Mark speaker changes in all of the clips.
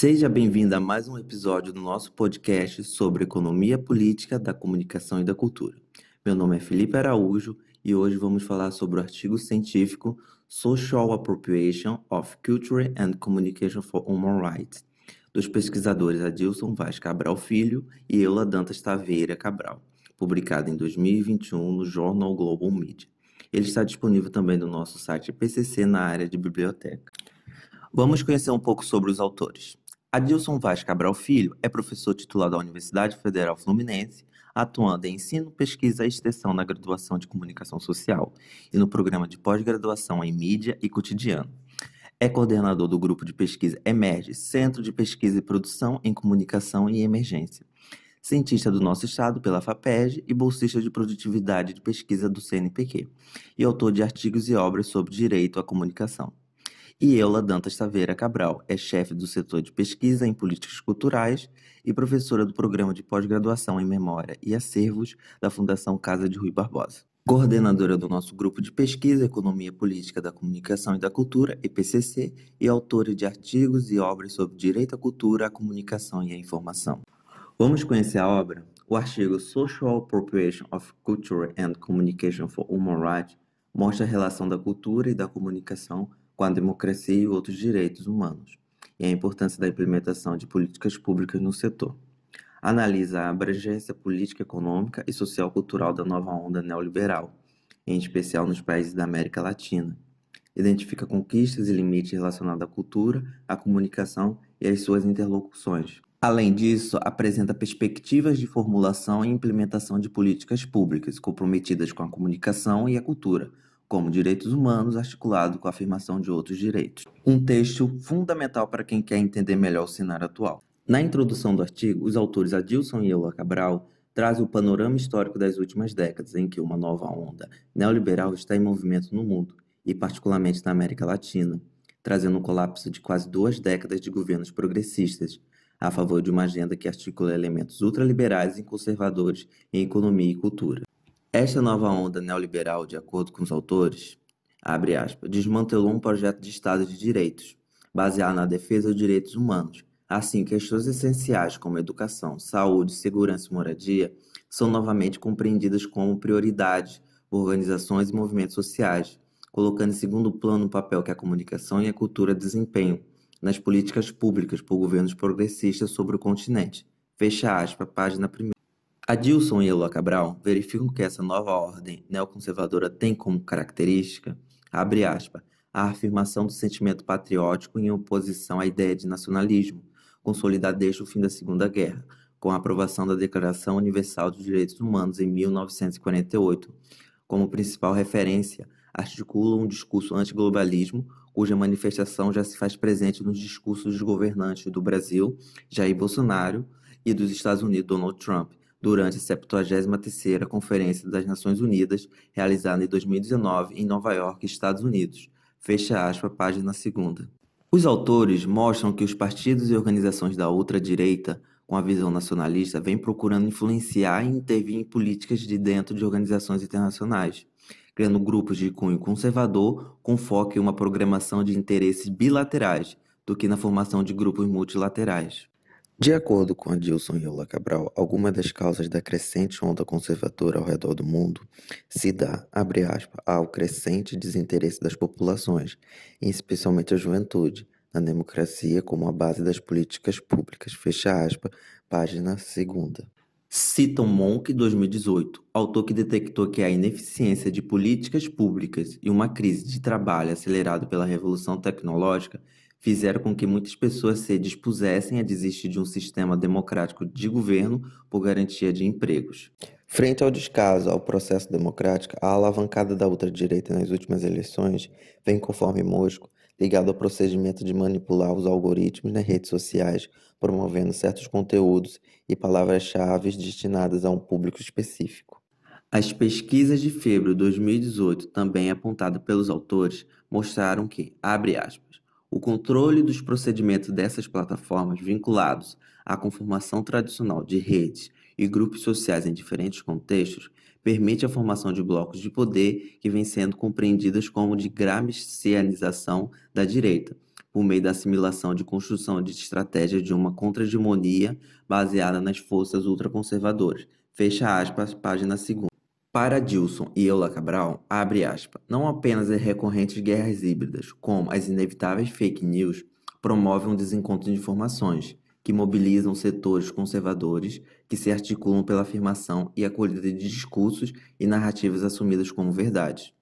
Speaker 1: Seja bem-vindo a mais um episódio do nosso podcast sobre economia política da comunicação e da cultura. Meu nome é Felipe Araújo e hoje vamos falar sobre o artigo científico Social Appropriation of Culture and Communication for Human Rights, dos pesquisadores Adilson Vaz Cabral Filho e Eula Dantas Taveira Cabral, publicado em 2021 no Jornal Global Media. Ele está disponível também no nosso site PCC na área de biblioteca. Vamos conhecer um pouco sobre os autores. Adilson Vaz Cabral Filho é professor titular da Universidade Federal Fluminense, atuando em ensino, pesquisa e extensão na graduação de comunicação social e no programa de pós-graduação em mídia e cotidiano. É coordenador do grupo de pesquisa Emerge, Centro de Pesquisa e Produção em Comunicação e Emergência. Cientista do nosso estado pela FAPEG e bolsista de produtividade de pesquisa do CNPq, e autor de artigos e obras sobre direito à comunicação. E Eula Dantas Taveira Cabral é chefe do setor de pesquisa em políticas culturais e professora do programa de pós-graduação em memória e acervos da Fundação Casa de Rui Barbosa. Coordenadora do nosso grupo de pesquisa Economia Política da Comunicação e da Cultura, EPCC, e autora de artigos e obras sobre direito à cultura, à comunicação e à informação. Vamos conhecer a obra? O artigo Social Appropriation of Culture and Communication for Human Rights mostra a relação da cultura e da comunicação com a democracia e outros direitos humanos, e a importância da implementação de políticas públicas no setor. Analisa a abrangência política, econômica e social-cultural da nova onda neoliberal, em especial nos países da América Latina. Identifica conquistas e limites relacionados à cultura, à comunicação e às suas interlocuções. Além disso, apresenta perspectivas de formulação e implementação de políticas públicas comprometidas com a comunicação e a cultura, como direitos humanos articulado com a afirmação de outros direitos. Um texto fundamental para quem quer entender melhor o cenário atual. Na introdução do artigo, os autores Adilson e Eula Cabral trazem o panorama histórico das últimas décadas em que uma nova onda neoliberal está em movimento no mundo, e particularmente na América Latina, trazendo um colapso de quase duas décadas de governos progressistas, a favor de uma agenda que articula elementos ultraliberais e conservadores em economia e cultura. Esta nova onda neoliberal, de acordo com os autores, aspas, desmantelou um projeto de Estado de direitos, baseado na defesa dos direitos humanos. Assim, questões essenciais como educação, saúde, segurança e moradia são novamente compreendidas como prioridades por organizações e movimentos sociais, colocando em segundo plano o papel que a comunicação e a cultura desempenham nas políticas públicas por governos progressistas sobre o continente. Fecha aspas, página 1. Adilson e Eloa Cabral verificam que essa nova ordem neoconservadora tem como característica, abre aspas, a afirmação do sentimento patriótico em oposição à ideia de nacionalismo, consolidada desde o fim da Segunda Guerra, com a aprovação da Declaração Universal dos Direitos Humanos em 1948. Como principal referência, articula um discurso antiglobalismo, cuja manifestação já se faz presente nos discursos dos governantes do Brasil, Jair Bolsonaro, e dos Estados Unidos, Donald Trump, durante a 73ª Conferência das Nações Unidas, realizada em 2019 em Nova York, Estados Unidos. Fecha aspas, página 2 Os autores mostram que os partidos e organizações da ultradireita, com a visão nacionalista, vêm procurando influenciar e intervir em políticas de dentro de organizações internacionais, criando grupos de cunho conservador com foco em uma programação de interesses bilaterais do que na formação de grupos multilaterais. De acordo com Adilson Yola Cabral, alguma das causas da crescente onda conservadora ao redor do mundo se dá, abre aspas, ao crescente desinteresse das populações, especialmente a juventude, na democracia como a base das políticas públicas, fecha aspas, página 2. Citam Monk 2018, autor que detectou que a ineficiência de políticas públicas e uma crise de trabalho acelerada pela revolução tecnológica fizeram com que muitas pessoas se dispusessem a desistir de um sistema democrático de governo por garantia de empregos. Frente ao descaso ao processo democrático, a alavancada da ultradireita nas últimas eleições vem conforme Mosco, ligado ao procedimento de manipular os algoritmos nas redes sociais, promovendo certos conteúdos e palavras-chave destinadas a um público específico. As pesquisas de fevereiro de 2018, também apontadas pelos autores, mostraram que, abre aspas, o controle dos procedimentos dessas plataformas vinculados à conformação tradicional de redes e grupos sociais em diferentes contextos permite a formação de blocos de poder que vêm sendo compreendidas como de gramscianização da direita, por meio da assimilação de construção de estratégias de uma contra-hegemonia baseada nas forças ultraconservadoras. Fecha aspas, página 2. Para Dilson e Eula Cabral, abre aspas, não apenas as recorrentes guerras híbridas, como as inevitáveis fake news, promovem um desencontro de informações, que mobilizam setores conservadores que se articulam pela afirmação e acolhida de discursos e narrativas assumidas como verdade.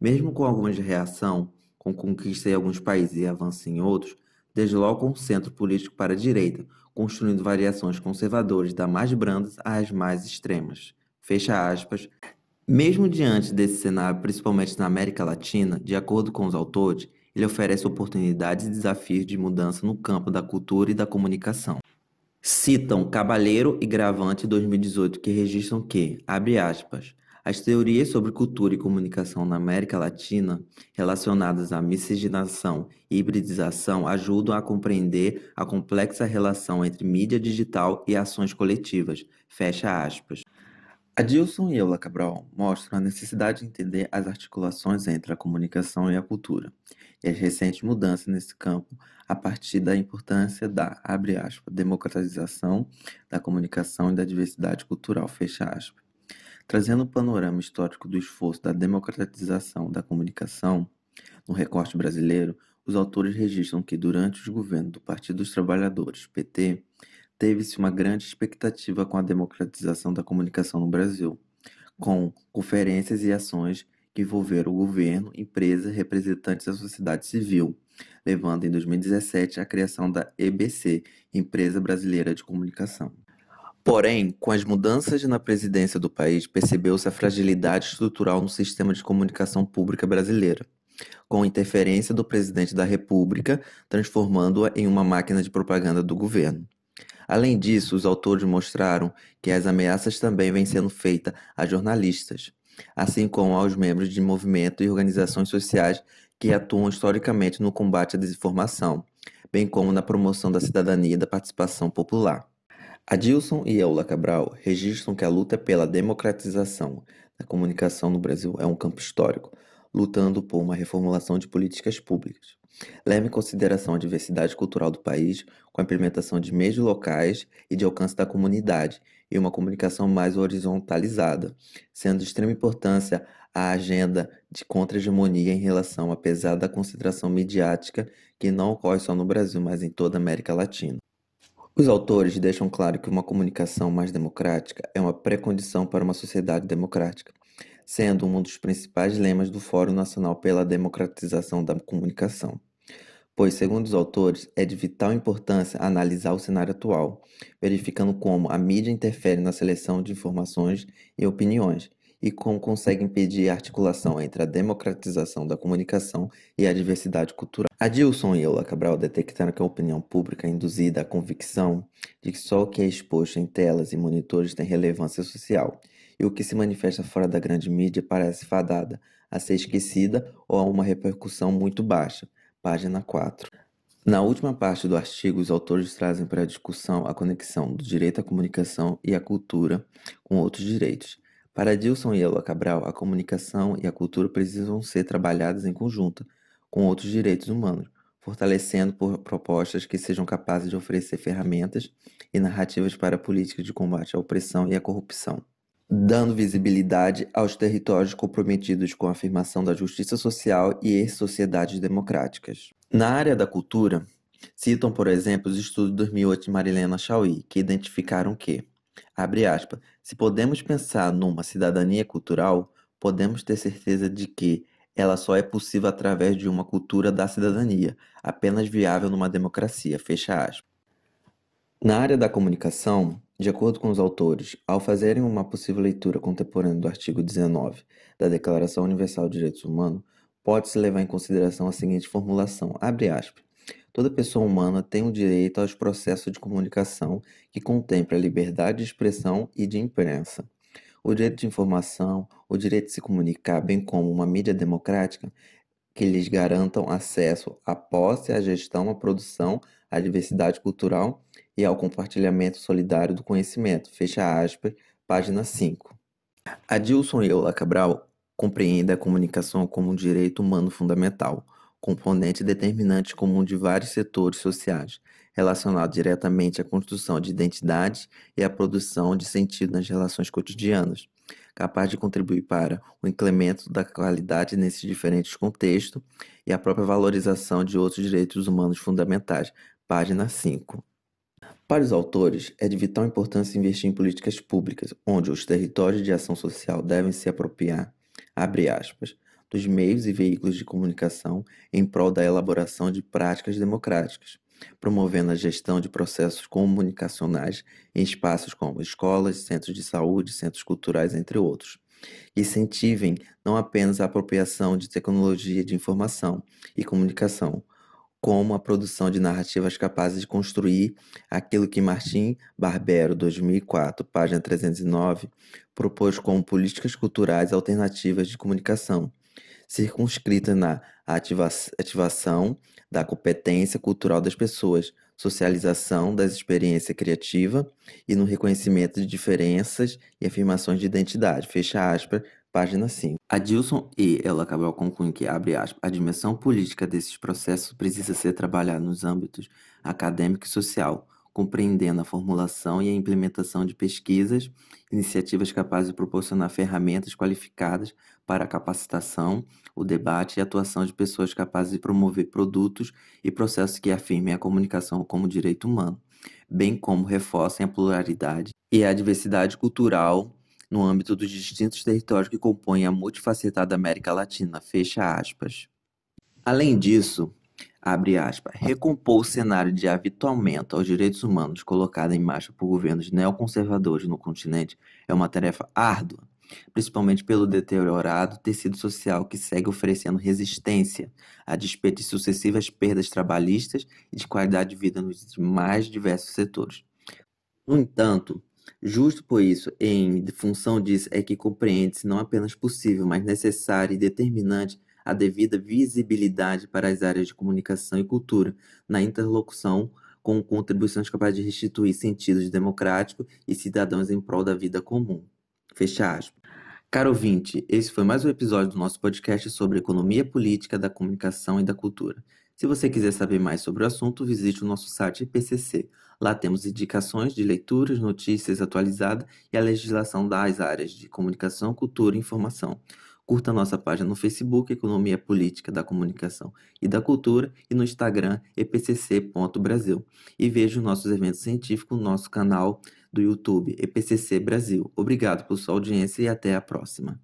Speaker 1: Mesmo com algumas reação, com conquista em alguns países e avanço em outros, deslocam o centro político para a direita, construindo variações conservadoras da mais brandas às mais extremas. Fecha aspas. Mesmo diante desse cenário, principalmente na América Latina, de acordo com os autores, ele oferece oportunidades e desafios de mudança no campo da cultura e da comunicação. Citam Cabalheiro e Gravante 2018 que registram que, abre aspas, as teorias sobre cultura e comunicação na América Latina relacionadas à miscigenação e hibridização ajudam a compreender a complexa relação entre mídia digital e ações coletivas. Fecha aspas. Adilson e Eula Cabral mostram a necessidade de entender as articulações entre a comunicação e a cultura e as recentes mudanças nesse campo a partir da importância da, abre aspas, democratização da comunicação e da diversidade cultural, fecha aspas. Trazendo o panorama histórico do esforço da democratização da comunicação no recorte brasileiro, os autores registram que durante os governos do Partido dos Trabalhadores, PT, teve-se uma grande expectativa com a democratização da comunicação no Brasil, com conferências e ações que envolveram o governo, empresas, representantes da sociedade civil, levando em 2017 à criação da EBC, Empresa Brasileira de Comunicação. Porém, com as mudanças na presidência do país, percebeu-se a fragilidade estrutural no sistema de comunicação pública brasileira, com interferência do presidente da República, transformando-a em uma máquina de propaganda do governo. Além disso, os autores mostraram que as ameaças também vêm sendo feitas a jornalistas, assim como aos membros de movimento e organizações sociais que atuam historicamente no combate à desinformação, bem como na promoção da cidadania e da participação popular. Adilson e Eula Cabral registram que a luta pela democratização da comunicação no Brasil é um campo histórico, lutando por uma reformulação de políticas públicas. Leve em consideração a diversidade cultural do país, com a implementação de meios locais e de alcance da comunidade, e uma comunicação mais horizontalizada, sendo de extrema importância a agenda de contra-hegemonia em relação à pesada concentração midiática que não ocorre só no Brasil, mas em toda a América Latina. Os autores deixam claro que uma comunicação mais democrática é uma pré-condição para uma sociedade democrática, sendo um dos principais lemas do Fórum Nacional pela Democratização da Comunicação pois, segundo os autores, é de vital importância analisar o cenário atual, verificando como a mídia interfere na seleção de informações e opiniões, e como consegue impedir a articulação entre a democratização da comunicação e a diversidade cultural. Adilson e Eula Cabral detectaram que a opinião pública é induzida à convicção de que só o que é exposto em telas e monitores tem relevância social, e o que se manifesta fora da grande mídia parece fadada a ser esquecida ou a uma repercussão muito baixa, Página 4. Na última parte do artigo, os autores trazem para a discussão a conexão do direito à comunicação e à cultura com outros direitos. Para Dilson e Eloa Cabral, a comunicação e a cultura precisam ser trabalhadas em conjunto com outros direitos humanos, fortalecendo por propostas que sejam capazes de oferecer ferramentas e narrativas para políticas de combate à opressão e à corrupção dando visibilidade aos territórios comprometidos com a afirmação da justiça social e sociedades democráticas. Na área da cultura, citam, por exemplo, os estudos de 2008 de Marilena Chauí, que identificaram que, abre aspas, se podemos pensar numa cidadania cultural, podemos ter certeza de que ela só é possível através de uma cultura da cidadania, apenas viável numa democracia, fecha aspas. Na área da comunicação, de acordo com os autores, ao fazerem uma possível leitura contemporânea do artigo 19 da Declaração Universal de Direitos Humanos, pode-se levar em consideração a seguinte formulação, aspas, Toda pessoa humana tem o direito aos processos de comunicação que contempla a liberdade de expressão e de imprensa, o direito de informação, o direito de se comunicar, bem como uma mídia democrática que lhes garantam acesso à posse, à gestão, à produção, à diversidade cultural e ao compartilhamento solidário do conhecimento. Fecha aspas, página 5. Adilson Eula Cabral compreende a comunicação como um direito humano fundamental, componente determinante comum de vários setores sociais, relacionado diretamente à construção de identidade e à produção de sentido nas relações cotidianas, capaz de contribuir para o incremento da qualidade nesses diferentes contextos e a própria valorização de outros direitos humanos fundamentais. Página 5. Para os autores, é de vital importância investir em políticas públicas, onde os territórios de ação social devem se apropriar, abre aspas, dos meios e veículos de comunicação em prol da elaboração de práticas democráticas, promovendo a gestão de processos comunicacionais em espaços como escolas, centros de saúde, centros culturais, entre outros. Incentivem não apenas a apropriação de tecnologia de informação e comunicação, como a produção de narrativas capazes de construir aquilo que Martim Barbero, 2004, página 309, propôs como políticas culturais alternativas de comunicação, circunscrita na ativa ativação da competência cultural das pessoas, socialização das experiências criativa e no reconhecimento de diferenças e afirmações de identidade. Fecha aspas, página 5. Adilson e ela acabou concluindo que, abre aspas, a dimensão política desses processos precisa ser trabalhada nos âmbitos acadêmico e social, compreendendo a formulação e a implementação de pesquisas, iniciativas capazes de proporcionar ferramentas qualificadas para a capacitação, o debate e a atuação de pessoas capazes de promover produtos e processos que afirmem a comunicação como direito humano, bem como reforcem a pluralidade e a diversidade cultural no âmbito dos distintos territórios que compõem a multifacetada América Latina. Fecha aspas. Além disso, abre aspas, recompor o cenário de avituallamento aos direitos humanos colocado em marcha por governos neoconservadores no continente é uma tarefa árdua, principalmente pelo deteriorado tecido social que segue oferecendo resistência a despeito de sucessivas perdas trabalhistas e de qualidade de vida nos mais diversos setores. No entanto, justo por isso, em função disso, é que compreende-se não apenas possível, mas necessário e determinante a devida visibilidade para as áreas de comunicação e cultura na interlocução com contribuições capazes de restituir sentidos democráticos e cidadãos em prol da vida comum. Fecha aspas. Caro ouvinte, esse foi mais um episódio do nosso podcast sobre economia política da comunicação e da cultura. Se você quiser saber mais sobre o assunto, visite o nosso site IPCC. Lá temos indicações de leituras, notícias atualizadas e a legislação das áreas de comunicação, cultura e informação. Curta nossa página no Facebook, Economia Política da Comunicação e da Cultura, e no Instagram, epcc.brasil. E veja os nossos eventos científicos no nosso canal do YouTube, EPCC Brasil. Obrigado por sua audiência e até a próxima.